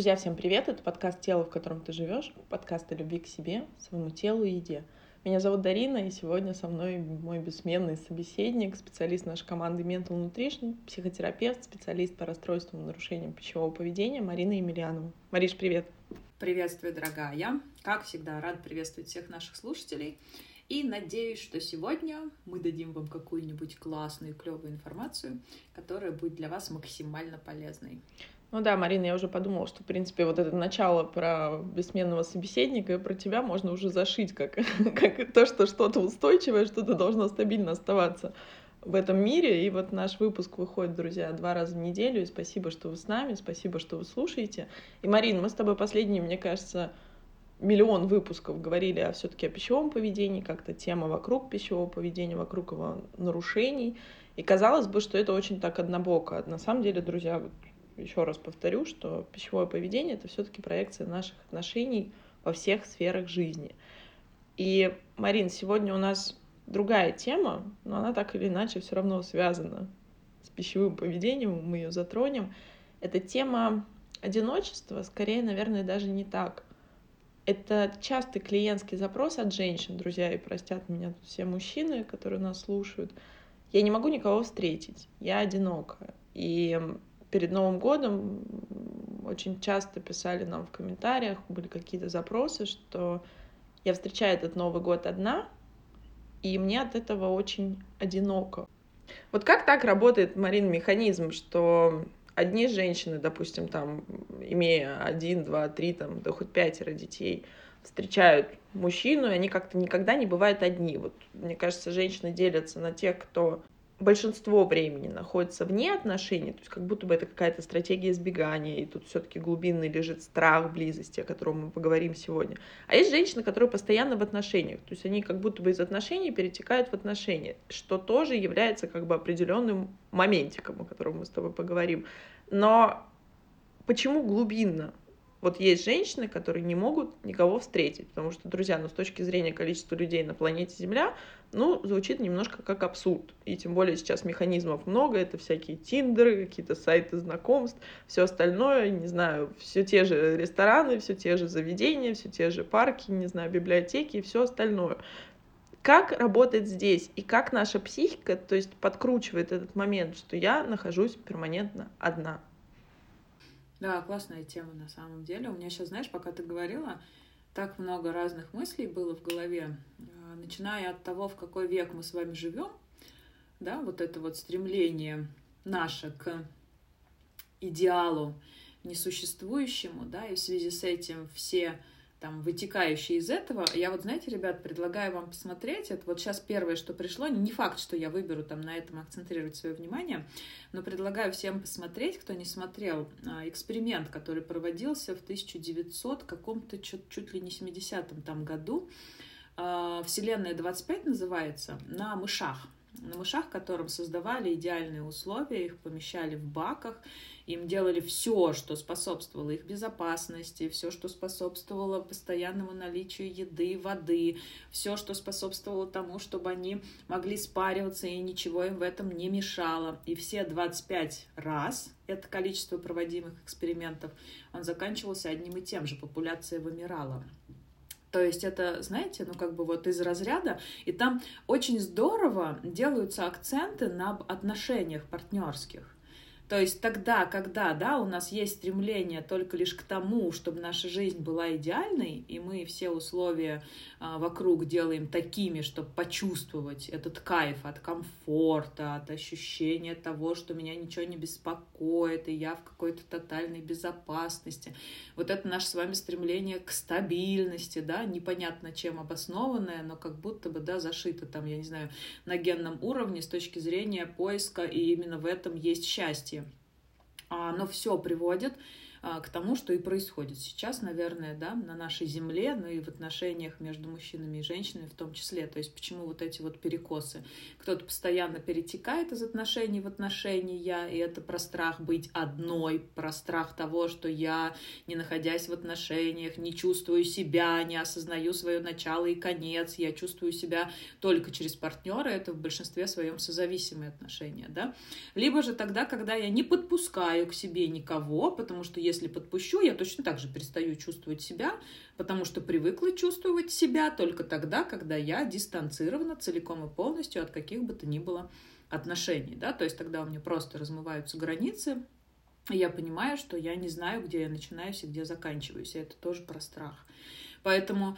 Друзья, всем привет! Это подкаст «Тело, в котором ты живешь», подкаст о любви к себе, своему телу и еде. Меня зовут Дарина, и сегодня со мной мой бессменный собеседник, специалист нашей команды Mental Nutrition, психотерапевт, специалист по расстройствам и нарушениям пищевого поведения Марина Емельянова. Мариш, привет! Приветствую, дорогая! Как всегда, рад приветствовать всех наших слушателей. И надеюсь, что сегодня мы дадим вам какую-нибудь классную, клевую информацию, которая будет для вас максимально полезной. Ну да, Марина, я уже подумала, что, в принципе, вот это начало про бессменного собеседника и про тебя можно уже зашить, как, как то, что что-то устойчивое, что-то должно стабильно оставаться в этом мире. И вот наш выпуск выходит, друзья, два раза в неделю. И спасибо, что вы с нами, спасибо, что вы слушаете. И, Марин, мы с тобой последние, мне кажется, миллион выпусков говорили о все-таки о пищевом поведении, как-то тема вокруг пищевого поведения, вокруг его нарушений. И казалось бы, что это очень так однобоко. На самом деле, друзья, еще раз повторю, что пищевое поведение это все-таки проекция наших отношений во всех сферах жизни. И, Марин, сегодня у нас другая тема, но она так или иначе все равно связана с пищевым поведением, мы ее затронем. Это тема одиночества, скорее, наверное, даже не так. Это частый клиентский запрос от женщин, друзья, и простят меня все мужчины, которые нас слушают. Я не могу никого встретить, я одинокая. И перед Новым годом очень часто писали нам в комментариях, были какие-то запросы, что я встречаю этот Новый год одна, и мне от этого очень одиноко. Вот как так работает, Марин, механизм, что одни женщины, допустим, там, имея один, два, три, там, да хоть пятеро детей, встречают мужчину, и они как-то никогда не бывают одни. Вот, мне кажется, женщины делятся на тех, кто большинство времени находится вне отношений, то есть как будто бы это какая-то стратегия избегания, и тут все-таки глубинный лежит страх близости, о котором мы поговорим сегодня. А есть женщины, которые постоянно в отношениях, то есть они как будто бы из отношений перетекают в отношения, что тоже является как бы определенным моментиком, о котором мы с тобой поговорим. Но почему глубинно? Вот есть женщины, которые не могут никого встретить, потому что, друзья, ну, с точки зрения количества людей на планете Земля, ну, звучит немножко как абсурд. И тем более сейчас механизмов много, это всякие тиндеры, какие-то сайты знакомств, все остальное, не знаю, все те же рестораны, все те же заведения, все те же парки, не знаю, библиотеки и все остальное. Как работает здесь и как наша психика, то есть подкручивает этот момент, что я нахожусь перманентно одна. Да, классная тема на самом деле. У меня сейчас, знаешь, пока ты говорила, так много разных мыслей было в голове, а, начиная от того, в какой век мы с вами живем, да, вот это вот стремление наше к идеалу несуществующему, да, и в связи с этим все там, вытекающие из этого. Я вот, знаете, ребят, предлагаю вам посмотреть. Это вот сейчас первое, что пришло. Не факт, что я выберу там на этом акцентрировать свое внимание, но предлагаю всем посмотреть, кто не смотрел, а, эксперимент, который проводился в 1900 каком-то чуть, чуть ли не 70-м там году. А, Вселенная 25 называется, на мышах на мышах, которым создавали идеальные условия, их помещали в баках, им делали все, что способствовало их безопасности, все, что способствовало постоянному наличию еды, воды, все, что способствовало тому, чтобы они могли спариваться и ничего им в этом не мешало. И все 25 раз это количество проводимых экспериментов, он заканчивался одним и тем же, популяция вымирала. То есть это, знаете, ну как бы вот из разряда, и там очень здорово делаются акценты на отношениях партнерских. То есть тогда, когда, да, у нас есть стремление только лишь к тому, чтобы наша жизнь была идеальной, и мы все условия а, вокруг делаем такими, чтобы почувствовать этот кайф от комфорта, от ощущения того, что меня ничего не беспокоит, и я в какой-то тотальной безопасности. Вот это наше с вами стремление к стабильности, да, непонятно чем обоснованное, но как будто бы, да, зашито там, я не знаю, на генном уровне с точки зрения поиска, и именно в этом есть счастье оно все приводит. а, к тому, что и происходит сейчас, наверное, да, на нашей земле, но и в отношениях между мужчинами и женщинами в том числе. То есть почему вот эти вот перекосы? Кто-то постоянно перетекает из отношений в отношения, и это про страх быть одной, про страх того, что я, не находясь в отношениях, не чувствую себя, не осознаю свое начало и конец, я чувствую себя только через партнера, это в большинстве своем созависимые отношения, да. Либо же тогда, когда я не подпускаю к себе никого, потому что если подпущу, я точно так же перестаю чувствовать себя, потому что привыкла чувствовать себя только тогда, когда я дистанцирована целиком и полностью от каких бы то ни было отношений, да, то есть тогда у меня просто размываются границы, и я понимаю, что я не знаю, где я начинаюсь и где заканчиваюсь, и это тоже про страх. Поэтому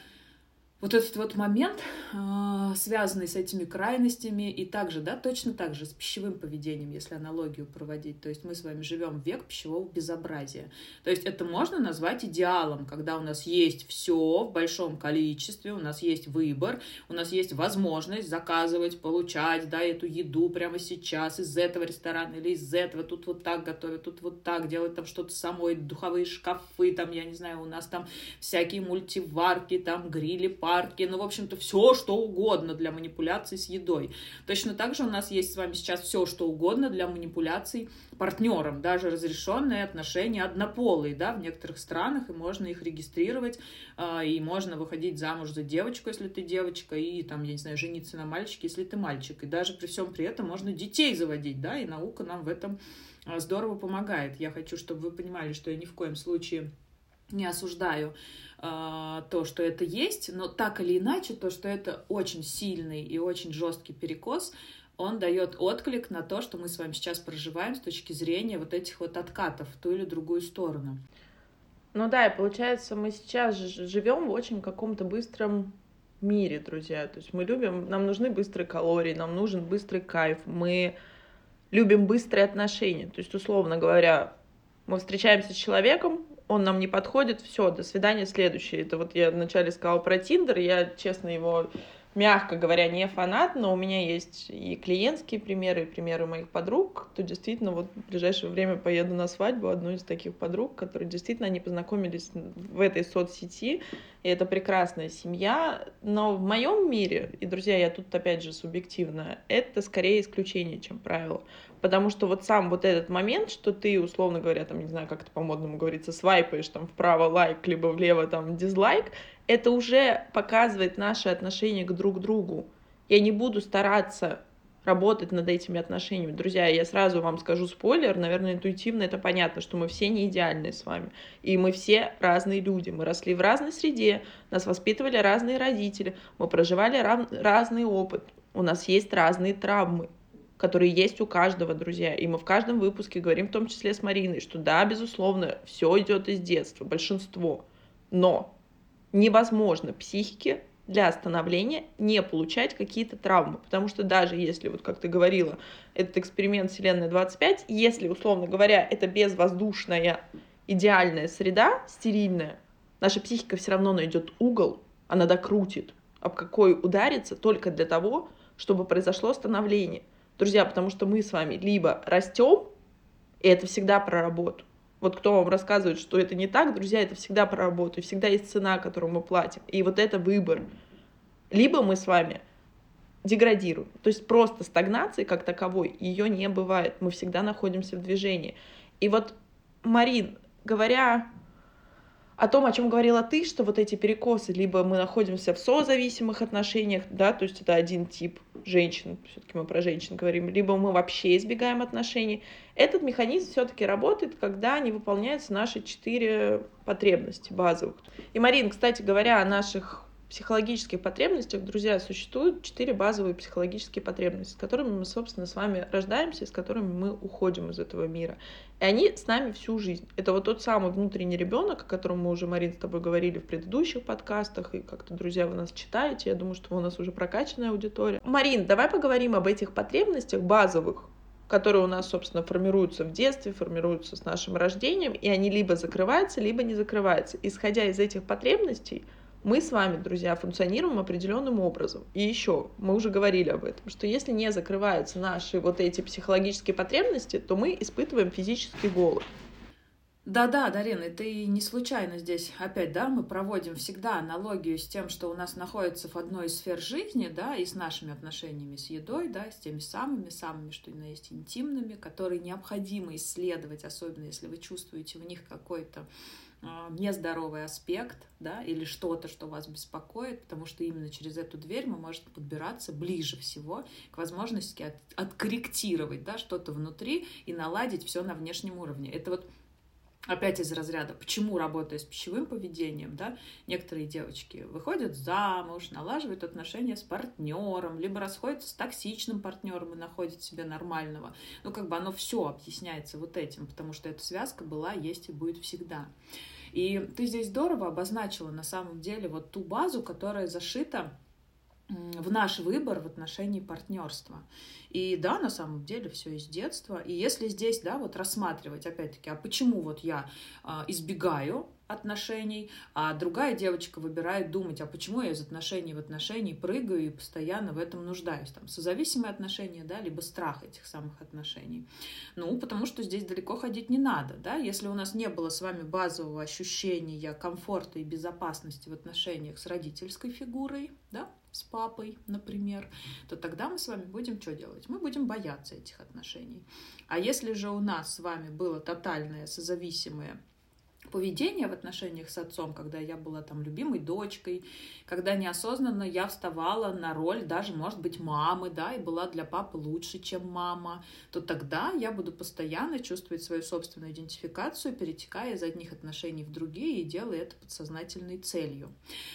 вот этот вот момент, а, связанный с этими крайностями, и также, да, точно так же с пищевым поведением, если аналогию проводить. То есть мы с вами живем век пищевого безобразия. То есть это можно назвать идеалом, когда у нас есть все в большом количестве, у нас есть выбор, у нас есть возможность заказывать, получать, да, эту еду прямо сейчас из этого ресторана или из этого. Тут вот так готовят, тут вот так делать там что-то самой, духовые шкафы, там, я не знаю, у нас там всякие мультиварки, там грили, парки, ну, в общем-то, все, что угодно для манипуляций с едой. Точно так же у нас есть с вами сейчас все, что угодно для манипуляций партнером, даже разрешенные отношения однополые, да, в некоторых странах, и можно их регистрировать, а, и можно выходить замуж за девочку, если ты девочка, и там, я не знаю, жениться на мальчике, если ты мальчик, и даже при всем при этом можно детей заводить, да, и наука нам в этом а, здорово помогает. Я хочу, чтобы вы понимали, что я ни в коем случае не осуждаю э, то, что это есть, но так или иначе, то, что это очень сильный и очень жесткий перекос, он дает отклик на то, что мы с вами сейчас проживаем с точки зрения вот этих вот откатов в ту или другую сторону. Ну да, и получается, мы сейчас живем в очень каком-то быстром мире, друзья. То есть мы любим, нам нужны быстрые калории, нам нужен быстрый кайф, мы любим быстрые отношения. То есть, условно говоря, мы встречаемся с человеком, он нам не подходит, все, до свидания, следующий. Это вот я вначале сказала про Тиндер, я, честно, его мягко говоря, не фанат, но у меня есть и клиентские примеры, и примеры моих подруг, кто действительно вот в ближайшее время поеду на свадьбу одной из таких подруг, которые действительно они познакомились в этой соцсети, и это прекрасная семья, но в моем мире, и, друзья, я тут опять же субъективно, это скорее исключение, чем правило. Потому что вот сам вот этот момент, что ты, условно говоря, там, не знаю, как это по-модному говорится, свайпаешь там вправо лайк, либо влево там дизлайк, это уже показывает наше отношение к друг другу. Я не буду стараться работать над этими отношениями. Друзья, я сразу вам скажу спойлер, наверное, интуитивно это понятно, что мы все не идеальные с вами. И мы все разные люди. Мы росли в разной среде, нас воспитывали разные родители, мы проживали рав- разный опыт. У нас есть разные травмы, которые есть у каждого, друзья. И мы в каждом выпуске говорим, в том числе с Мариной, что да, безусловно, все идет из детства, большинство. Но невозможно психике для остановления не получать какие-то травмы. Потому что даже если, вот как ты говорила, этот эксперимент Вселенная 25, если, условно говоря, это безвоздушная идеальная среда, стерильная, наша психика все равно найдет угол, она докрутит, об какой ударится только для того, чтобы произошло становление. Друзья, потому что мы с вами либо растем, и это всегда про работу, вот кто вам рассказывает, что это не так, друзья, это всегда про работу, и всегда есть цена, которую мы платим. И вот это выбор. Либо мы с вами деградируем. То есть просто стагнации как таковой ее не бывает. Мы всегда находимся в движении. И вот, Марин, говоря о том, о чем говорила ты, что вот эти перекосы, либо мы находимся в созависимых отношениях, да, то есть это один тип женщин, все-таки мы про женщин говорим, либо мы вообще избегаем отношений. Этот механизм все-таки работает, когда не выполняются наши четыре потребности базовых. И, Марин, кстати говоря, о наших психологических потребностях, друзья, существуют четыре базовые психологические потребности, с которыми мы, собственно, с вами рождаемся, с которыми мы уходим из этого мира. И они с нами всю жизнь. Это вот тот самый внутренний ребенок, о котором мы уже, Марин, с тобой говорили в предыдущих подкастах, и как-то, друзья, вы нас читаете, я думаю, что у нас уже прокачанная аудитория. Марин, давай поговорим об этих потребностях базовых, которые у нас, собственно, формируются в детстве, формируются с нашим рождением, и они либо закрываются, либо не закрываются. Исходя из этих потребностей, мы с вами, друзья, функционируем определенным образом. И еще, мы уже говорили об этом, что если не закрываются наши вот эти психологические потребности, то мы испытываем физический голод. Да-да, Дарина, и не случайно здесь. Опять, да, мы проводим всегда аналогию с тем, что у нас находится в одной из сфер жизни, да, и с нашими отношениями с едой, да, с теми самыми, самыми, что на есть интимными, которые необходимо исследовать, особенно если вы чувствуете в них какой-то нездоровый аспект, да, или что-то, что вас беспокоит, потому что именно через эту дверь мы можем подбираться ближе всего к возможности от, откорректировать, да, что-то внутри и наладить все на внешнем уровне. Это вот опять из разряда, почему работая с пищевым поведением, да, некоторые девочки выходят замуж, налаживают отношения с партнером, либо расходятся с токсичным партнером и находят себе нормального. Ну, как бы оно все объясняется вот этим, потому что эта связка была, есть и будет всегда. И ты здесь здорово обозначила на самом деле вот ту базу, которая зашита в наш выбор в отношении партнерства. И да, на самом деле все из детства. И если здесь, да, вот рассматривать, опять-таки, а почему вот я а, избегаю отношений, а другая девочка выбирает думать, а почему я из отношений в отношения прыгаю и постоянно в этом нуждаюсь. Там, созависимые отношения, да, либо страх этих самых отношений. Ну, потому что здесь далеко ходить не надо, да, если у нас не было с вами базового ощущения комфорта и безопасности в отношениях с родительской фигурой, да, с папой, например, то тогда мы с вами будем что делать? Мы будем бояться этих отношений. А если же у нас с вами было тотальное созависимое поведение в отношениях с отцом, когда я была там любимой дочкой, когда неосознанно я вставала на роль даже, может быть, мамы, да, и была для папы лучше, чем мама, то тогда я буду постоянно чувствовать свою собственную идентификацию, перетекая из одних отношений в другие и делая это подсознательной целью.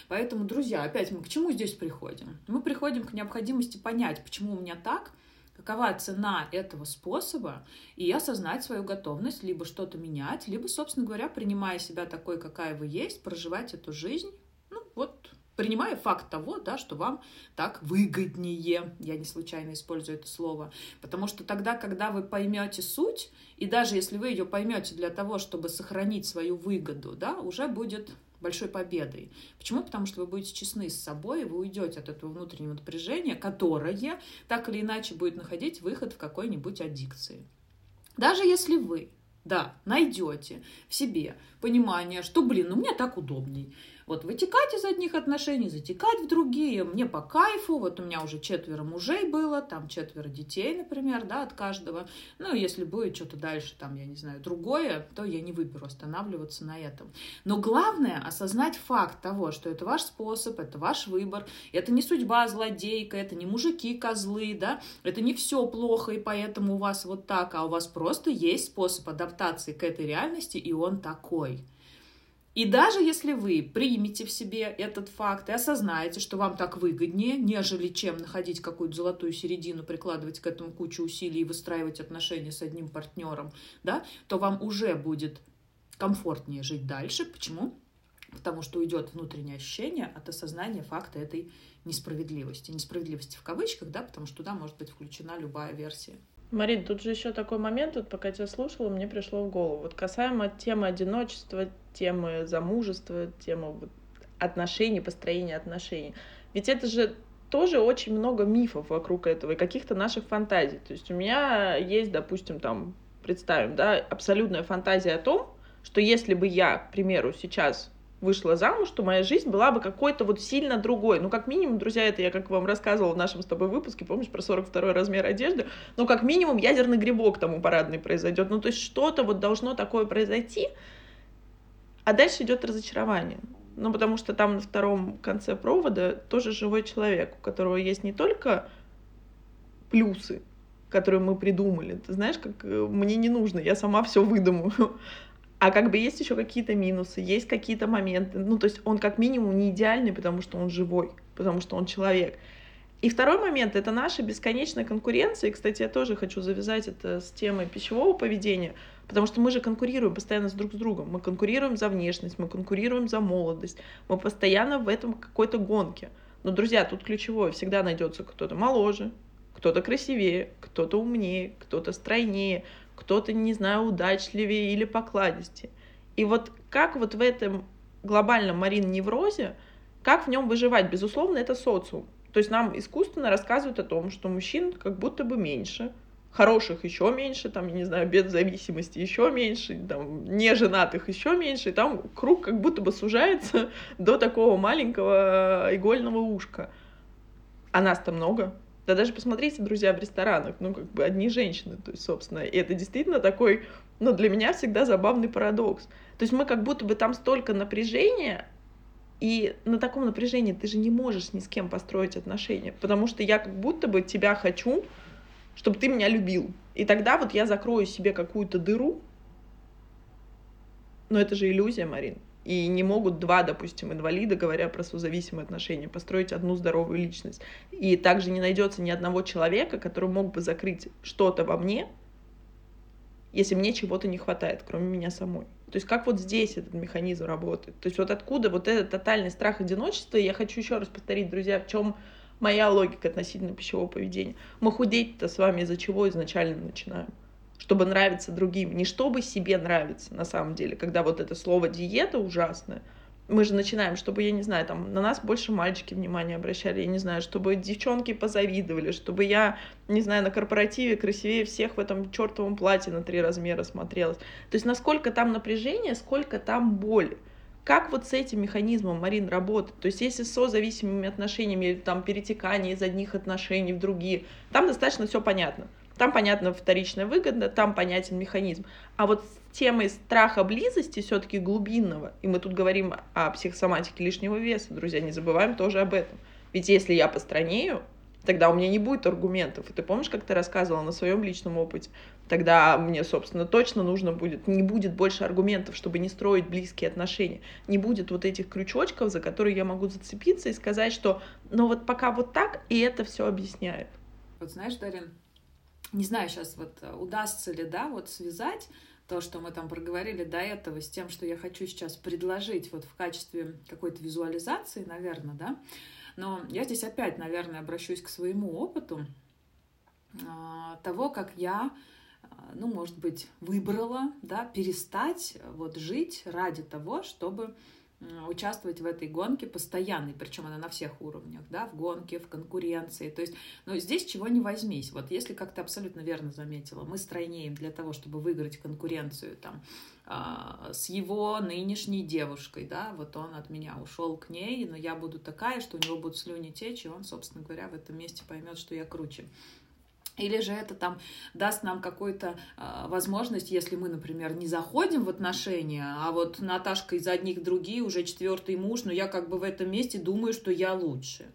Поэтому, друзья, опять мы к чему здесь приходим? Мы приходим к необходимости понять, почему у меня так, какова цена этого способа, и осознать свою готовность либо что-то менять, либо, собственно говоря, принимая себя такой, какая вы есть, проживать эту жизнь, ну, вот, принимая факт того, да, что вам так выгоднее, я не случайно использую это слово, потому что тогда, когда вы поймете суть, и даже если вы ее поймете для того, чтобы сохранить свою выгоду, да, уже будет большой победой. Почему? Потому что вы будете честны с собой, и вы уйдете от этого внутреннего напряжения, которое так или иначе будет находить выход в какой-нибудь аддикции. Даже если вы, да, найдете в себе понимание, что, блин, ну мне так удобней, вот вытекать из одних отношений, затекать в другие, мне по кайфу, вот у меня уже четверо мужей было, там четверо детей, например, да, от каждого, ну, если будет что-то дальше, там, я не знаю, другое, то я не выберу останавливаться на этом. Но главное осознать факт того, что это ваш способ, это ваш выбор, это не судьба злодейка, это не мужики козлы, да, это не все плохо, и поэтому у вас вот так, а у вас просто есть способ адаптации к этой реальности, и он такой. И даже если вы примете в себе этот факт и осознаете, что вам так выгоднее, нежели чем находить какую-то золотую середину, прикладывать к этому кучу усилий и выстраивать отношения с одним партнером, да, то вам уже будет комфортнее жить дальше. Почему? Потому что уйдет внутреннее ощущение от осознания факта этой несправедливости. Несправедливости в кавычках, да, потому что туда может быть включена любая версия. Марин, тут же еще такой момент, вот пока тебя слушала, мне пришло в голову. Вот касаемо темы одиночества, темы замужества, темы вот отношений, построения отношений. Ведь это же тоже очень много мифов вокруг этого и каких-то наших фантазий. То есть у меня есть, допустим, там, представим, да, абсолютная фантазия о том, что если бы я, к примеру, сейчас вышла замуж, то моя жизнь была бы какой-то вот сильно другой. Ну, как минимум, друзья, это я, как вам рассказывала в нашем с тобой выпуске, помнишь, про 42 размер одежды, ну, как минимум, ядерный грибок тому парадный произойдет. Ну, то есть что-то вот должно такое произойти, а дальше идет разочарование. Ну, потому что там на втором конце провода тоже живой человек, у которого есть не только плюсы, которые мы придумали. Ты знаешь, как э, мне не нужно, я сама все выдумаю. А как бы есть еще какие-то минусы, есть какие-то моменты. Ну, то есть он как минимум не идеальный, потому что он живой, потому что он человек. И второй момент — это наша бесконечная конкуренция. И, кстати, я тоже хочу завязать это с темой пищевого поведения, потому что мы же конкурируем постоянно с друг с другом. Мы конкурируем за внешность, мы конкурируем за молодость. Мы постоянно в этом какой-то гонке. Но, друзья, тут ключевое. Всегда найдется кто-то моложе, кто-то красивее, кто-то умнее, кто-то стройнее, кто-то, не знаю, удачливее или покладистее. И вот как вот в этом глобальном Марин неврозе, как в нем выживать? Безусловно, это социум. То есть нам искусственно рассказывают о том, что мужчин как будто бы меньше, хороших еще меньше, там, я не знаю, без зависимости еще меньше, там, неженатых еще меньше, и там круг как будто бы сужается до такого маленького игольного ушка. А нас-то много, да даже посмотрите, друзья, в ресторанах, ну, как бы одни женщины, то есть, собственно, и это действительно такой, ну, для меня всегда забавный парадокс. То есть мы как будто бы там столько напряжения, и на таком напряжении ты же не можешь ни с кем построить отношения, потому что я как будто бы тебя хочу, чтобы ты меня любил. И тогда вот я закрою себе какую-то дыру, Но это же иллюзия, Марин. И не могут два, допустим, инвалида, говоря про созависимые отношения, построить одну здоровую личность. И также не найдется ни одного человека, который мог бы закрыть что-то во мне, если мне чего-то не хватает, кроме меня самой. То есть как вот здесь этот механизм работает? То есть вот откуда вот этот тотальный страх одиночества? Я хочу еще раз повторить, друзья, в чем моя логика относительно пищевого поведения. Мы худеть-то с вами из-за чего изначально начинаем? Чтобы нравиться другим, не чтобы себе нравиться на самом деле, когда вот это слово диета ужасное — мы же начинаем, чтобы, я не знаю, там, на нас больше мальчики внимание обращали, я не знаю, чтобы девчонки позавидовали, чтобы я, не знаю, на корпоративе красивее всех в этом чертовом платье на три размера смотрелась. То есть насколько там напряжение, сколько там боли. Как вот с этим механизмом, Марин, работает? То есть если с созависимыми отношениями там перетекание из одних отношений в другие, там достаточно все понятно. Там понятно вторичная выгода, там понятен механизм. А вот с темой страха близости все-таки глубинного, и мы тут говорим о психосоматике лишнего веса, друзья, не забываем тоже об этом. Ведь если я постранею, тогда у меня не будет аргументов. И ты помнишь, как ты рассказывала на своем личном опыте? Тогда мне, собственно, точно нужно будет, не будет больше аргументов, чтобы не строить близкие отношения. Не будет вот этих крючочков, за которые я могу зацепиться и сказать, что ну вот пока вот так, и это все объясняет. Вот знаешь, Дарин, не знаю сейчас вот э, удастся ли, да, вот связать то, что мы там проговорили до этого, с тем, что я хочу сейчас предложить вот в качестве какой-то визуализации, наверное, да. Но я здесь опять, наверное, обращусь к своему опыту а, того, как я, а, ну, может быть, выбрала, да, перестать вот жить ради того, чтобы участвовать в этой гонке постоянной, причем она на всех уровнях, да, в гонке, в конкуренции. То есть, ну, здесь чего не возьмись. Вот если, как ты абсолютно верно заметила, мы стройнеем для того, чтобы выиграть конкуренцию там а, с его нынешней девушкой, да, вот он от меня ушел к ней, но я буду такая, что у него будут слюни течь, и он, собственно говоря, в этом месте поймет, что я круче. Или же это там даст нам какую-то э, возможность, если мы, например, не заходим в отношения, а вот Наташка из одних другие уже четвертый муж, но я как бы в этом месте думаю, что я лучше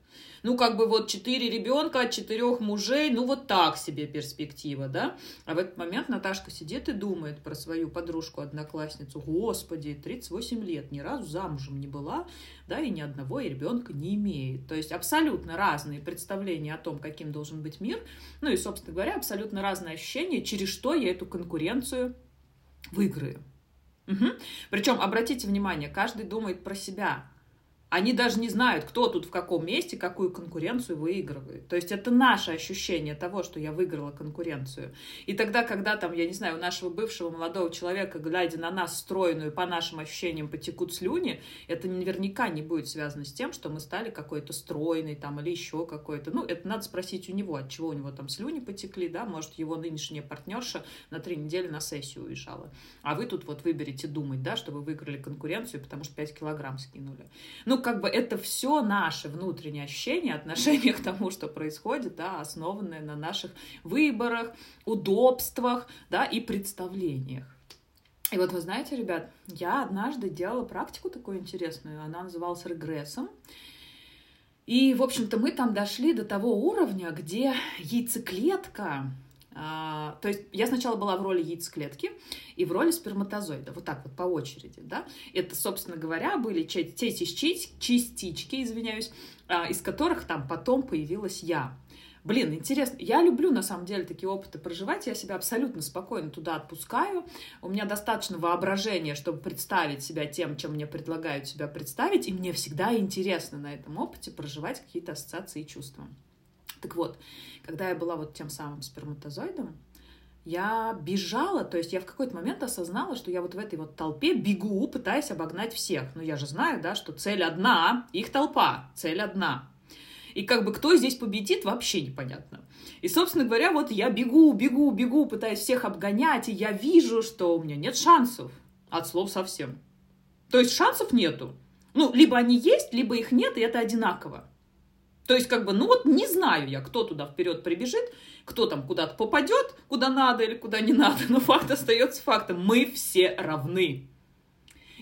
ну, как бы вот четыре ребенка от четырех мужей, ну, вот так себе перспектива, да? А в этот момент Наташка сидит и думает про свою подружку-одноклассницу. Господи, 38 лет, ни разу замужем не была, да, и ни одного ребенка не имеет. То есть абсолютно разные представления о том, каким должен быть мир, ну и, собственно говоря, абсолютно разные ощущения, через что я эту конкуренцию выиграю. Угу. Причем, обратите внимание, каждый думает про себя. Они даже не знают, кто тут в каком месте какую конкуренцию выигрывает. То есть это наше ощущение того, что я выиграла конкуренцию. И тогда, когда там, я не знаю, у нашего бывшего молодого человека, глядя на нас стройную, по нашим ощущениям потекут слюни, это наверняка не будет связано с тем, что мы стали какой-то стройной там или еще какой-то. Ну, это надо спросить у него, от чего у него там слюни потекли, да, может, его нынешняя партнерша на три недели на сессию уезжала. А вы тут вот выберете думать, да, что вы выиграли конкуренцию, потому что 5 килограмм скинули. Ну, как бы это все наши внутренние ощущения, отношения к тому, что происходит, да, основанные на наших выборах, удобствах, да, и представлениях. И вот вы знаете, ребят, я однажды делала практику такую интересную, она называлась регрессом. И, в общем-то, мы там дошли до того уровня, где яйцеклетка а, то есть я сначала была в роли яйцеклетки и в роли сперматозоида, вот так вот по очереди, да. Это, собственно говоря, были те частички, извиняюсь, а, из которых там потом появилась я. Блин, интересно. Я люблю, на самом деле, такие опыты проживать. Я себя абсолютно спокойно туда отпускаю. У меня достаточно воображения, чтобы представить себя тем, чем мне предлагают себя представить. И мне всегда интересно на этом опыте проживать какие-то ассоциации и чувства. Так вот, когда я была вот тем самым сперматозоидом, я бежала, то есть я в какой-то момент осознала, что я вот в этой вот толпе бегу, пытаясь обогнать всех. Но я же знаю, да, что цель одна, их толпа, цель одна. И как бы кто здесь победит, вообще непонятно. И, собственно говоря, вот я бегу, бегу, бегу, пытаясь всех обгонять, и я вижу, что у меня нет шансов. От слов совсем. То есть шансов нету. Ну, либо они есть, либо их нет, и это одинаково. То есть, как бы, ну вот не знаю я, кто туда вперед прибежит, кто там куда-то попадет, куда надо или куда не надо, но факт остается фактом. Мы все равны.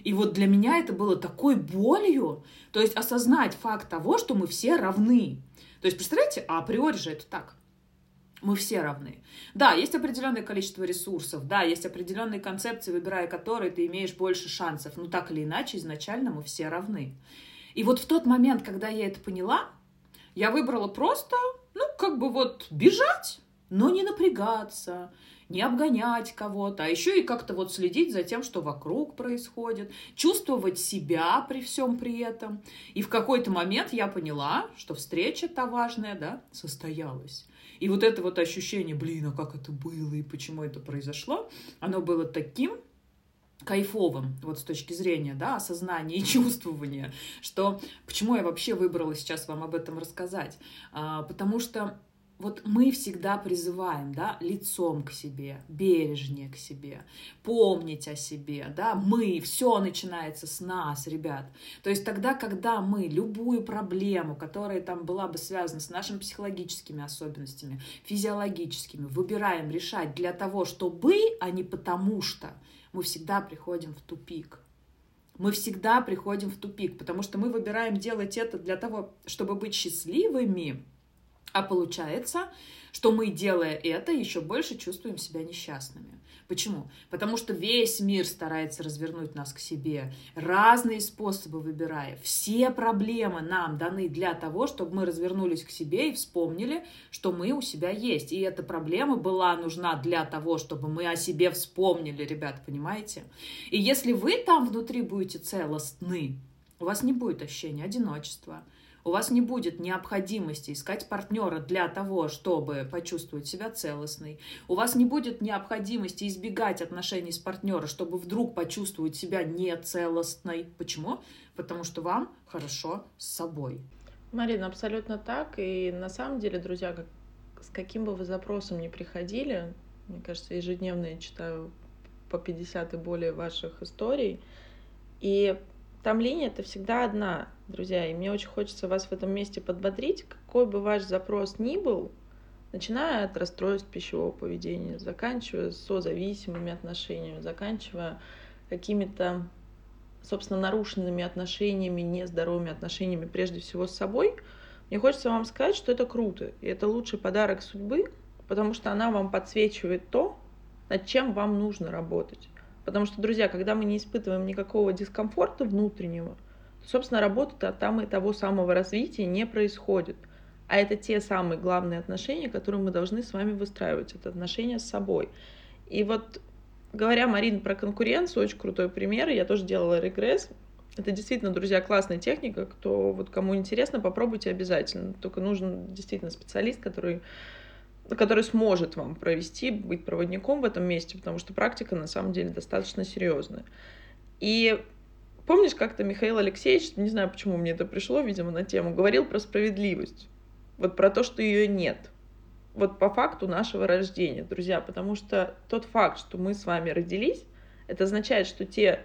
И вот для меня это было такой болью, то есть осознать факт того, что мы все равны. То есть, представляете, а априори же это так. Мы все равны. Да, есть определенное количество ресурсов, да, есть определенные концепции, выбирая которые ты имеешь больше шансов. Но так или иначе, изначально мы все равны. И вот в тот момент, когда я это поняла, я выбрала просто, ну, как бы вот бежать, но не напрягаться, не обгонять кого-то, а еще и как-то вот следить за тем, что вокруг происходит, чувствовать себя при всем при этом. И в какой-то момент я поняла, что встреча-то важная, да, состоялась. И вот это вот ощущение, блин, а как это было и почему это произошло, оно было таким кайфовым, вот с точки зрения, да, осознания и чувствования, что почему я вообще выбрала сейчас вам об этом рассказать, а, потому что вот мы всегда призываем, да, лицом к себе, бережнее к себе, помнить о себе, да, мы, все начинается с нас, ребят. То есть тогда, когда мы любую проблему, которая там была бы связана с нашими психологическими особенностями, физиологическими, выбираем решать для того, чтобы, а не потому что, мы всегда приходим в тупик. Мы всегда приходим в тупик, потому что мы выбираем делать это для того, чтобы быть счастливыми, а получается, что мы, делая это, еще больше чувствуем себя несчастными. Почему? Потому что весь мир старается развернуть нас к себе, разные способы выбирая. Все проблемы нам даны для того, чтобы мы развернулись к себе и вспомнили, что мы у себя есть. И эта проблема была нужна для того, чтобы мы о себе вспомнили, ребят, понимаете? И если вы там внутри будете целостны, у вас не будет ощущения одиночества, у вас не будет необходимости искать партнера для того, чтобы почувствовать себя целостной. У вас не будет необходимости избегать отношений с партнером, чтобы вдруг почувствовать себя нецелостной. Почему? Потому что вам хорошо с собой. Марина, абсолютно так. И на самом деле, друзья, как, с каким бы вы запросом ни приходили, мне кажется, ежедневно я читаю по 50 и более ваших историй, и там линия это всегда одна, друзья, и мне очень хочется вас в этом месте подбодрить, какой бы ваш запрос ни был, начиная от расстройств пищевого поведения, заканчивая созависимыми отношениями, заканчивая какими-то, собственно, нарушенными отношениями, нездоровыми отношениями, прежде всего с собой, мне хочется вам сказать, что это круто, и это лучший подарок судьбы, потому что она вам подсвечивает то, над чем вам нужно работать. Потому что, друзья, когда мы не испытываем никакого дискомфорта внутреннего, собственно, работа там и того самого развития не происходит. А это те самые главные отношения, которые мы должны с вами выстраивать. Это отношения с собой. И вот говоря, Марин, про конкуренцию, очень крутой пример. Я тоже делала регресс. Это действительно, друзья, классная техника. Кто вот кому интересно, попробуйте обязательно. Только нужен действительно специалист, который который сможет вам провести, быть проводником в этом месте, потому что практика на самом деле достаточно серьезная. И помнишь, как-то Михаил Алексеевич, не знаю, почему мне это пришло, видимо, на тему, говорил про справедливость. Вот про то, что ее нет. Вот по факту нашего рождения, друзья, потому что тот факт, что мы с вами родились, это означает, что те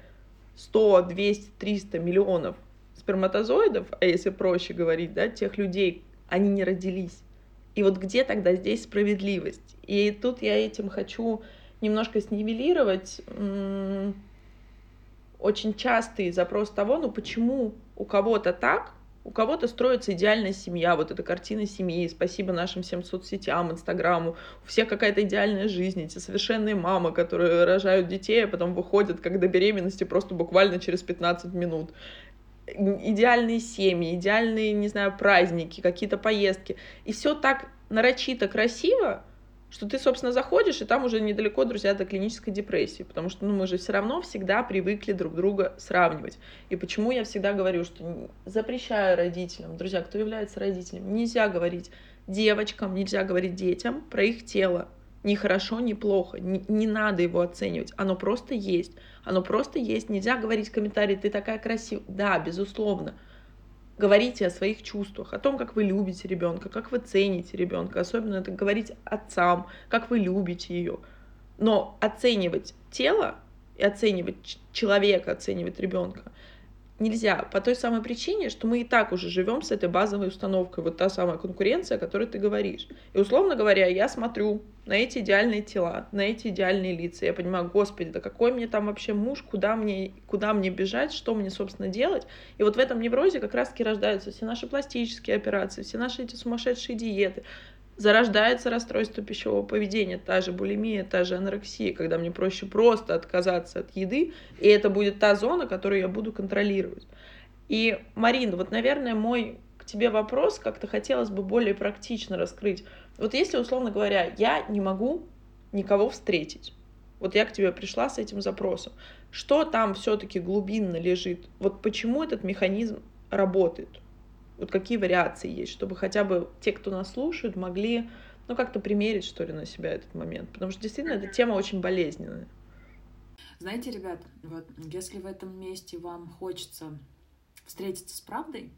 100, 200, 300 миллионов сперматозоидов, а если проще говорить, да, тех людей, они не родились. И вот где тогда здесь справедливость? И тут я этим хочу немножко снивелировать очень частый запрос того, ну почему у кого-то так, у кого-то строится идеальная семья, вот эта картина семьи, спасибо нашим всем соцсетям, инстаграму, у всех какая-то идеальная жизнь, эти совершенные мамы, которые рожают детей, а потом выходят, как до беременности, просто буквально через 15 минут идеальные семьи, идеальные, не знаю, праздники, какие-то поездки. И все так нарочито красиво, что ты, собственно, заходишь, и там уже недалеко, друзья, до клинической депрессии, потому что ну, мы же все равно всегда привыкли друг друга сравнивать. И почему я всегда говорю, что запрещаю родителям, друзья, кто является родителем, нельзя говорить девочкам, нельзя говорить детям про их тело, ни хорошо, ни плохо. Не, не надо его оценивать. Оно просто есть. Оно просто есть. Нельзя говорить комментарии, ты такая красивая. Да, безусловно. Говорите о своих чувствах, о том, как вы любите ребенка, как вы цените ребенка. Особенно это говорить отцам, как вы любите ее. Но оценивать тело и оценивать человека, оценивать ребенка нельзя по той самой причине, что мы и так уже живем с этой базовой установкой, вот та самая конкуренция, о которой ты говоришь. И условно говоря, я смотрю на эти идеальные тела, на эти идеальные лица, я понимаю, господи, да какой мне там вообще муж, куда мне, куда мне бежать, что мне, собственно, делать. И вот в этом неврозе как раз-таки рождаются все наши пластические операции, все наши эти сумасшедшие диеты, зарождается расстройство пищевого поведения, та же булимия, та же анорексия, когда мне проще просто отказаться от еды, и это будет та зона, которую я буду контролировать. И, Марин, вот, наверное, мой к тебе вопрос как-то хотелось бы более практично раскрыть. Вот если, условно говоря, я не могу никого встретить, вот я к тебе пришла с этим запросом, что там все-таки глубинно лежит? Вот почему этот механизм работает? Вот какие вариации есть, чтобы хотя бы те, кто нас слушают, могли ну, как-то примерить, что ли, на себя этот момент. Потому что действительно эта тема очень болезненная. Знаете, ребят, вот если в этом месте вам хочется встретиться с правдой,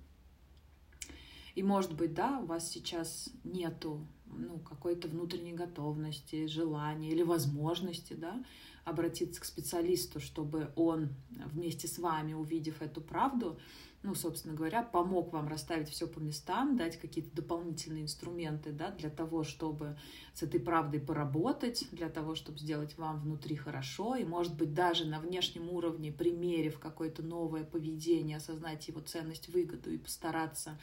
и, может быть, да, у вас сейчас нету ну, какой-то внутренней готовности, желания или возможности, да, обратиться к специалисту, чтобы он вместе с вами, увидев эту правду, ну, собственно говоря, помог вам расставить все по местам, дать какие-то дополнительные инструменты, да, для того, чтобы с этой правдой поработать, для того, чтобы сделать вам внутри хорошо, и, может быть, даже на внешнем уровне, примерив какое-то новое поведение, осознать его ценность, выгоду и постараться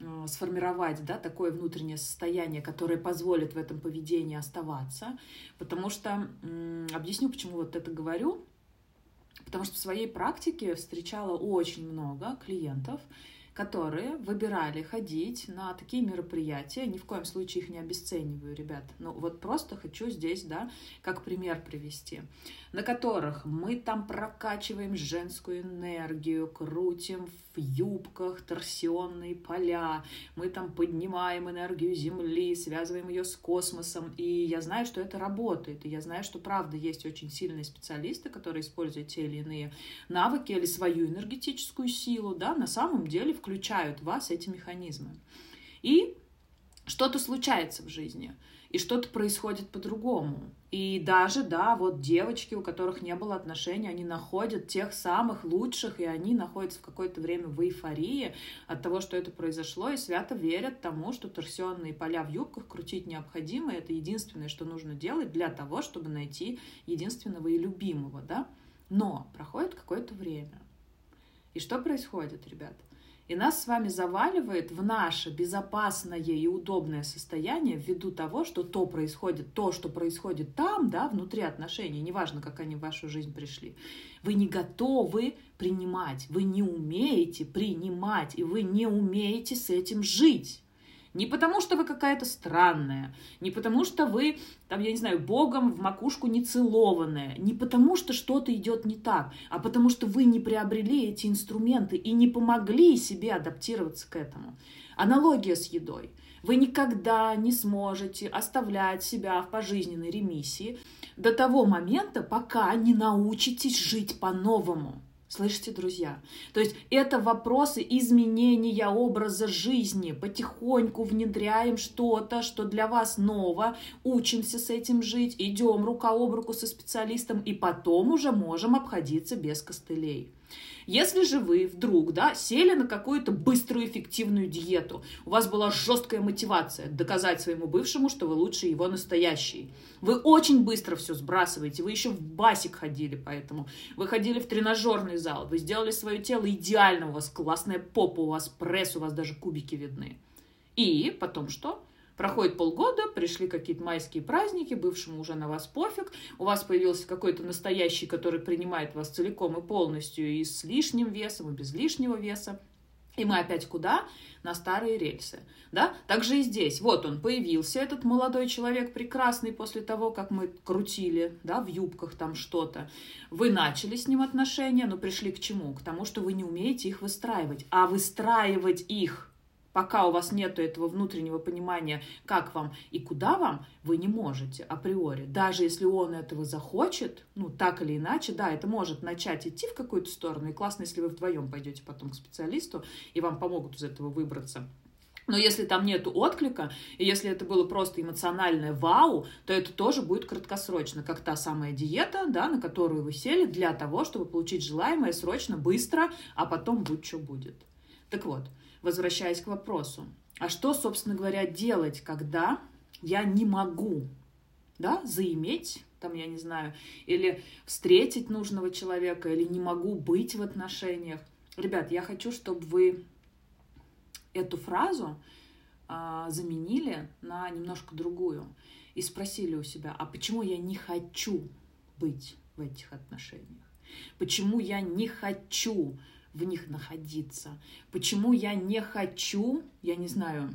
э, сформировать да, такое внутреннее состояние, которое позволит в этом поведении оставаться. Потому что, объясню, почему вот это говорю, Потому что в своей практике встречала очень много клиентов, которые выбирали ходить на такие мероприятия. Ни в коем случае их не обесцениваю, ребят. Ну вот просто хочу здесь, да, как пример привести на которых мы там прокачиваем женскую энергию, крутим в юбках торсионные поля, мы там поднимаем энергию Земли, связываем ее с космосом. И я знаю, что это работает. И я знаю, что правда есть очень сильные специалисты, которые используют те или иные навыки или свою энергетическую силу, да, на самом деле включают в вас эти механизмы. И что-то случается в жизни и что-то происходит по-другому. И даже, да, вот девочки, у которых не было отношений, они находят тех самых лучших, и они находятся в какое-то время в эйфории от того, что это произошло, и свято верят тому, что торсионные поля в юбках крутить необходимо, и это единственное, что нужно делать для того, чтобы найти единственного и любимого, да. Но проходит какое-то время. И что происходит, ребята? И нас с вами заваливает в наше безопасное и удобное состояние ввиду того, что то происходит, то, что происходит там, да, внутри отношений, неважно, как они в вашу жизнь пришли, вы не готовы принимать, вы не умеете принимать, и вы не умеете с этим жить. Не потому, что вы какая-то странная, не потому, что вы, там, я не знаю, богом в макушку не целованная, не потому, что что-то идет не так, а потому, что вы не приобрели эти инструменты и не помогли себе адаптироваться к этому. Аналогия с едой. Вы никогда не сможете оставлять себя в пожизненной ремиссии до того момента, пока не научитесь жить по-новому. Слышите, друзья? То есть это вопросы изменения образа жизни. Потихоньку внедряем что-то, что для вас ново, учимся с этим жить, идем рука об руку со специалистом, и потом уже можем обходиться без костылей. Если же вы вдруг, да, сели на какую-то быструю эффективную диету, у вас была жесткая мотивация доказать своему бывшему, что вы лучше его настоящий. Вы очень быстро все сбрасываете, вы еще в басик ходили, поэтому вы ходили в тренажерный зал, вы сделали свое тело идеально, у вас классная попа, у вас пресс, у вас даже кубики видны. И потом что? Проходит полгода, пришли какие-то майские праздники, бывшему уже на вас пофиг, у вас появился какой-то настоящий, который принимает вас целиком и полностью, и с лишним весом, и без лишнего веса. И мы опять куда? На старые рельсы. Да? Так же и здесь. Вот он появился, этот молодой человек прекрасный после того, как мы крутили да, в юбках там что-то. Вы начали с ним отношения, но пришли к чему? К тому, что вы не умеете их выстраивать. А выстраивать их Пока у вас нет этого внутреннего понимания, как вам и куда вам, вы не можете априори. Даже если он этого захочет, ну, так или иначе, да, это может начать идти в какую-то сторону. И классно, если вы вдвоем пойдете потом к специалисту, и вам помогут из этого выбраться. Но если там нет отклика, и если это было просто эмоциональное вау, то это тоже будет краткосрочно, как та самая диета, да, на которую вы сели для того, чтобы получить желаемое срочно, быстро, а потом будь что будет. Так вот, возвращаясь к вопросу, а что, собственно говоря, делать, когда я не могу, да, заиметь, там, я не знаю, или встретить нужного человека, или не могу быть в отношениях. Ребят, я хочу, чтобы вы эту фразу а, заменили на немножко другую и спросили у себя, а почему я не хочу быть в этих отношениях? Почему я не хочу в них находиться? Почему я не хочу, я не знаю,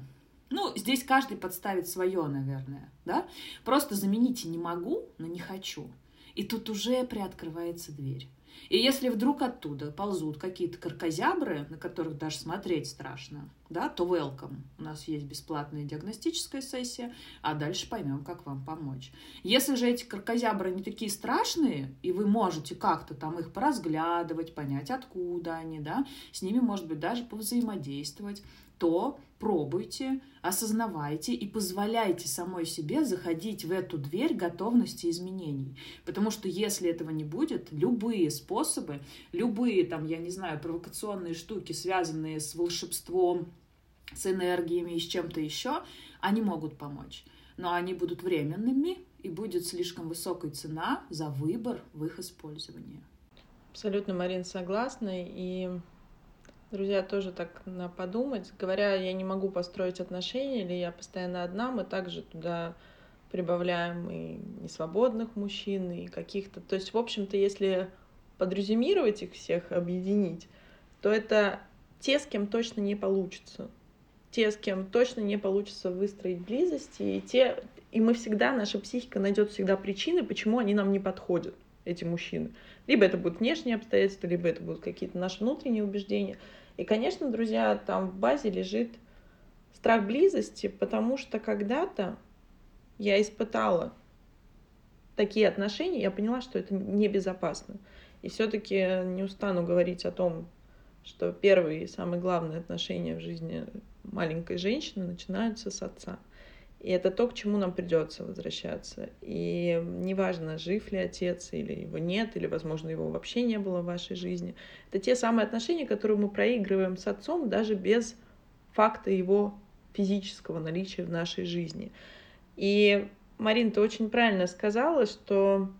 ну, здесь каждый подставит свое, наверное, да? Просто замените не могу на не хочу. И тут уже приоткрывается дверь. И если вдруг оттуда ползут какие-то каркозябры, на которых даже смотреть страшно, да, то welcome. У нас есть бесплатная диагностическая сессия, а дальше поймем, как вам помочь. Если же эти каркозябры не такие страшные, и вы можете как-то там их поразглядывать, понять, откуда они, да, с ними, может быть, даже повзаимодействовать, то пробуйте, осознавайте и позволяйте самой себе заходить в эту дверь готовности изменений. Потому что если этого не будет, любые способы, любые там, я не знаю, провокационные штуки, связанные с волшебством, с энергиями и с чем-то еще, они могут помочь. Но они будут временными, и будет слишком высокая цена за выбор в их использовании. Абсолютно, Марин, согласна. И Друзья, тоже так на подумать. Говоря, я не могу построить отношения, или я постоянно одна, мы также туда прибавляем и несвободных мужчин, и каких-то... То есть, в общем-то, если подрезюмировать их всех, объединить, то это те, с кем точно не получится. Те, с кем точно не получится выстроить близости, и те... И мы всегда, наша психика найдет всегда причины, почему они нам не подходят, эти мужчины. Либо это будут внешние обстоятельства, либо это будут какие-то наши внутренние убеждения. И, конечно, друзья, там в базе лежит страх близости, потому что когда-то я испытала такие отношения, я поняла, что это небезопасно. И все-таки не устану говорить о том, что первые и самые главные отношения в жизни маленькой женщины начинаются с отца. И это то, к чему нам придется возвращаться. И неважно, жив ли отец или его нет, или, возможно, его вообще не было в вашей жизни. Это те самые отношения, которые мы проигрываем с отцом даже без факта его физического наличия в нашей жизни. И, Марин, ты очень правильно сказала, что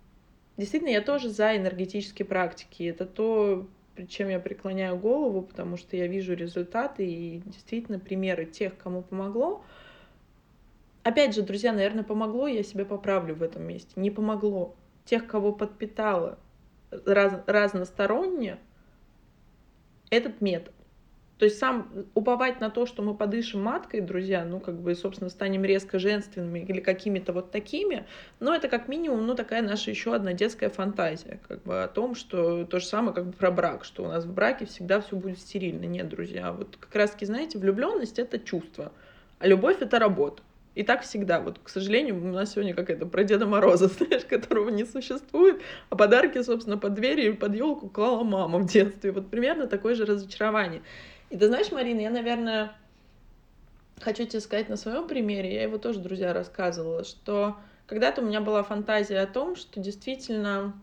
действительно я тоже за энергетические практики. Это то, чем я преклоняю голову, потому что я вижу результаты и действительно примеры тех, кому помогло — Опять же, друзья, наверное, помогло, я себя поправлю в этом месте. Не помогло. Тех, кого подпитало раз, разносторонне, этот метод. То есть сам уповать на то, что мы подышим маткой, друзья, ну, как бы, собственно, станем резко женственными или какими-то вот такими, но это как минимум, ну, такая наша еще одна детская фантазия, как бы о том, что то же самое, как бы про брак, что у нас в браке всегда все будет стерильно. Нет, друзья, вот как раз-таки, знаете, влюбленность — это чувство, а любовь — это работа. И так всегда. Вот, к сожалению, у нас сегодня как это про Деда Мороза, знаешь, которого не существует, а подарки, собственно, под дверью и под елку клала мама в детстве. Вот примерно такое же разочарование. И ты знаешь, Марина, я, наверное, хочу тебе сказать на своем примере, я его тоже, друзья, рассказывала, что когда-то у меня была фантазия о том, что действительно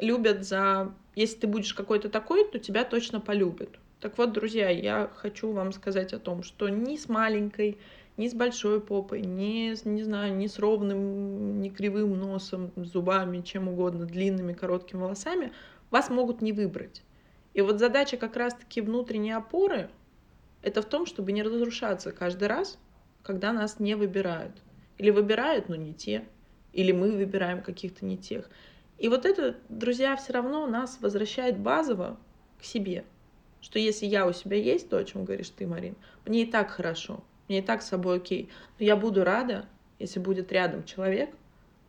любят за... Если ты будешь какой-то такой, то тебя точно полюбят. Так вот, друзья, я хочу вам сказать о том, что ни с маленькой, ни с большой попой, ни, не знаю, ни с ровным, ни кривым носом, зубами, чем угодно, длинными, короткими волосами, вас могут не выбрать. И вот задача как раз-таки внутренней опоры — это в том, чтобы не разрушаться каждый раз, когда нас не выбирают. Или выбирают, но не те, или мы выбираем каких-то не тех. И вот это, друзья, все равно нас возвращает базово к себе. Что если я у себя есть, то, о чем говоришь ты, Марин, мне и так хорошо мне и так с собой окей. Но я буду рада, если будет рядом человек,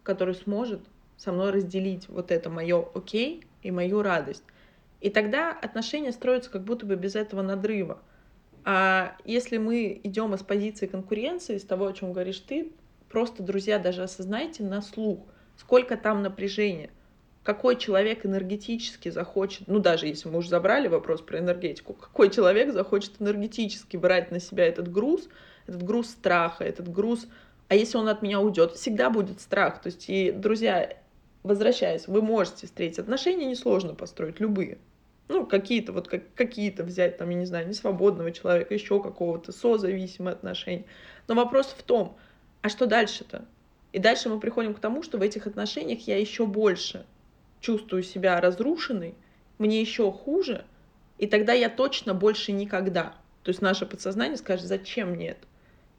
который сможет со мной разделить вот это мое окей и мою радость. И тогда отношения строятся как будто бы без этого надрыва. А если мы идем из позиции конкуренции, из того, о чем говоришь ты, просто, друзья, даже осознайте на слух, сколько там напряжения какой человек энергетически захочет, ну даже если мы уже забрали вопрос про энергетику, какой человек захочет энергетически брать на себя этот груз, этот груз страха, этот груз, а если он от меня уйдет, всегда будет страх. То есть, и, друзья, возвращаясь, вы можете встретить отношения, несложно построить, любые. Ну, какие-то, вот как, какие-то взять, там, я не знаю, несвободного человека, еще какого-то, созависимые отношения. Но вопрос в том, а что дальше-то? И дальше мы приходим к тому, что в этих отношениях я еще больше чувствую себя разрушенной, мне еще хуже, и тогда я точно больше никогда. То есть наше подсознание скажет, зачем мне это?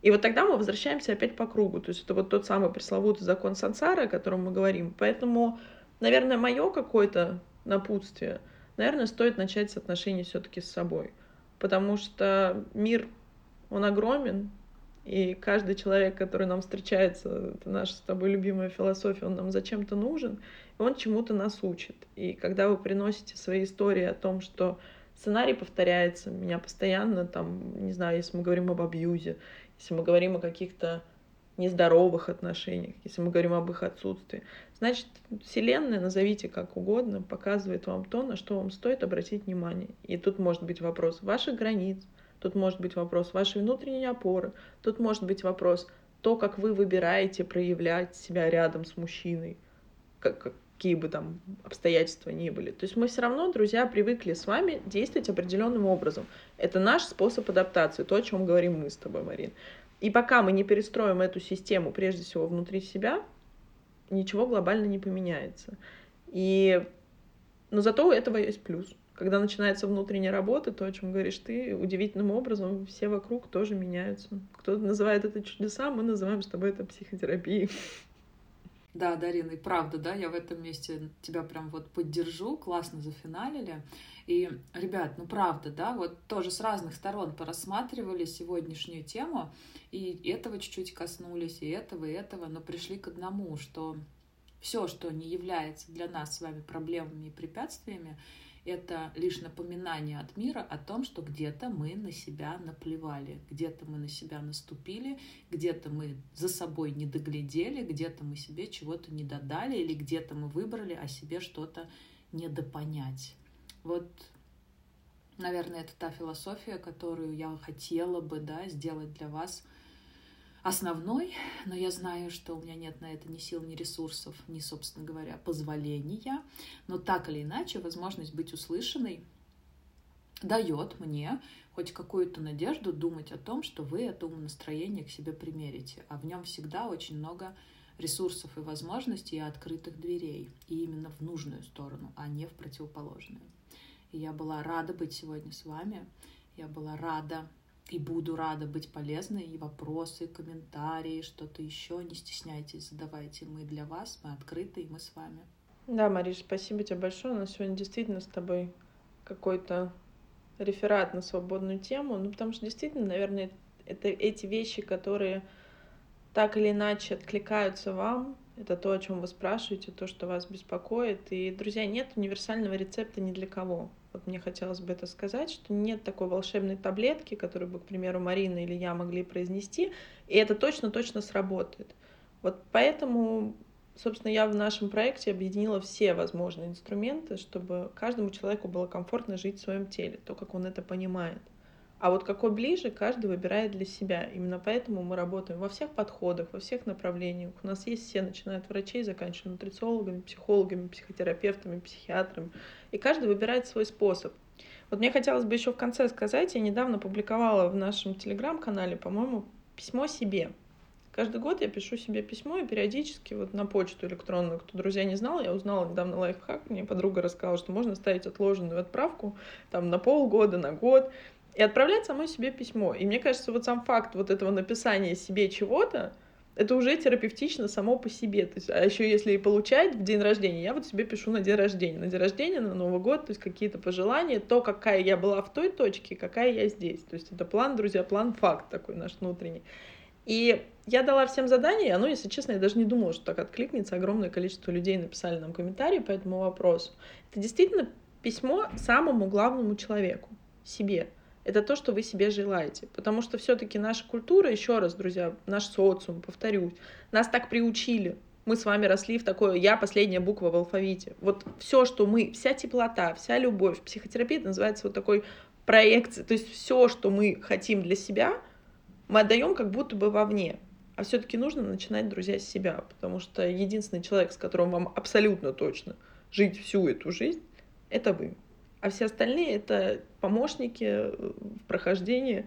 И вот тогда мы возвращаемся опять по кругу. То есть это вот тот самый пресловутый закон сансары, о котором мы говорим. Поэтому, наверное, мое какое-то напутствие, наверное, стоит начать с отношений все-таки с собой. Потому что мир, он огромен, и каждый человек, который нам встречается, это наша с тобой любимая философия, он нам зачем-то нужен, и он чему-то нас учит. И когда вы приносите свои истории о том, что сценарий повторяется, меня постоянно там, не знаю, если мы говорим об абьюзе, если мы говорим о каких-то нездоровых отношениях, если мы говорим об их отсутствии, значит, Вселенная, назовите как угодно, показывает вам то, на что вам стоит обратить внимание. И тут может быть вопрос ваших границ, тут может быть вопрос вашей внутренней опоры, тут может быть вопрос то, как вы выбираете проявлять себя рядом с мужчиной, как, какие бы там обстоятельства ни были. То есть мы все равно, друзья, привыкли с вами действовать определенным образом. Это наш способ адаптации, то, о чем говорим мы с тобой, Марин. И пока мы не перестроим эту систему, прежде всего, внутри себя, ничего глобально не поменяется. И... Но зато у этого есть плюс. Когда начинается внутренняя работа, то, о чем говоришь ты, удивительным образом все вокруг тоже меняются. Кто-то называет это чудеса, мы называем с тобой это психотерапией. Да, Дарина, и правда, да, я в этом месте тебя прям вот поддержу, классно зафиналили. И, ребят, ну правда, да, вот тоже с разных сторон порассматривали сегодняшнюю тему, и этого чуть-чуть коснулись, и этого, и этого, но пришли к одному, что все, что не является для нас с вами проблемами и препятствиями, это лишь напоминание от мира о том, что где-то мы на себя наплевали, где-то мы на себя наступили, где-то мы за собой не доглядели, где-то мы себе чего-то не додали или где-то мы выбрали о себе что-то недопонять. Вот, наверное, это та философия, которую я хотела бы да, сделать для вас – основной, но я знаю, что у меня нет на это ни сил, ни ресурсов, ни, собственно говоря, позволения. Но так или иначе, возможность быть услышанной дает мне хоть какую-то надежду думать о том, что вы это умонастроение к себе примерите. А в нем всегда очень много ресурсов и возможностей и открытых дверей. И именно в нужную сторону, а не в противоположную. И я была рада быть сегодня с вами. Я была рада и буду рада быть полезной. И вопросы, комментарии, что-то еще. Не стесняйтесь, задавайте. Мы для вас, мы открыты, и мы с вами. Да, Мариш, спасибо тебе большое. У нас сегодня действительно с тобой какой-то реферат на свободную тему. Ну, потому что действительно, наверное, это эти вещи, которые так или иначе откликаются вам, это то, о чем вы спрашиваете, то, что вас беспокоит. И, друзья, нет универсального рецепта ни для кого. Вот мне хотелось бы это сказать, что нет такой волшебной таблетки, которую бы, к примеру, Марина или я могли произнести, и это точно-точно сработает. Вот поэтому, собственно, я в нашем проекте объединила все возможные инструменты, чтобы каждому человеку было комфортно жить в своем теле, то, как он это понимает. А вот какой ближе, каждый выбирает для себя. Именно поэтому мы работаем во всех подходах, во всех направлениях. У нас есть все, начиная от врачей, заканчивая нутрициологами, психологами, психотерапевтами, психиатрами. И каждый выбирает свой способ. Вот мне хотелось бы еще в конце сказать, я недавно публиковала в нашем телеграм-канале, по-моему, письмо себе. Каждый год я пишу себе письмо и периодически вот на почту электронную, кто друзья не знал, я узнала недавно лайфхак, мне подруга рассказала, что можно ставить отложенную отправку там на полгода, на год, и отправлять самой себе письмо. И мне кажется, вот сам факт вот этого написания себе чего-то, это уже терапевтично само по себе. То есть, а еще если и получать в день рождения, я вот себе пишу на день рождения. На день рождения, на Новый год, то есть какие-то пожелания, то, какая я была в той точке, какая я здесь. То есть это план, друзья, план факт такой наш внутренний. И я дала всем задания, и оно, если честно, я даже не думала, что так откликнется. Огромное количество людей написали нам комментарии по этому вопросу. Это действительно письмо самому главному человеку, себе это то, что вы себе желаете. Потому что все-таки наша культура, еще раз, друзья, наш социум, повторюсь, нас так приучили. Мы с вами росли в такое «я» последняя буква в алфавите. Вот все, что мы, вся теплота, вся любовь, психотерапия называется вот такой проекцией. То есть все, что мы хотим для себя, мы отдаем как будто бы вовне. А все-таки нужно начинать, друзья, с себя, потому что единственный человек, с которым вам абсолютно точно жить всю эту жизнь, это вы а все остальные — это помощники э, в прохождении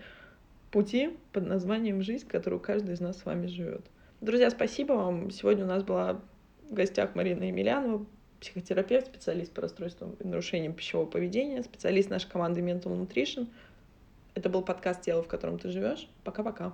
пути под названием «Жизнь», которую каждый из нас с вами живет. Друзья, спасибо вам. Сегодня у нас была в гостях Марина Емельянова, психотерапевт, специалист по расстройствам и нарушениям пищевого поведения, специалист нашей команды Mental Nutrition. Это был подкаст «Тело, в котором ты живешь». Пока-пока.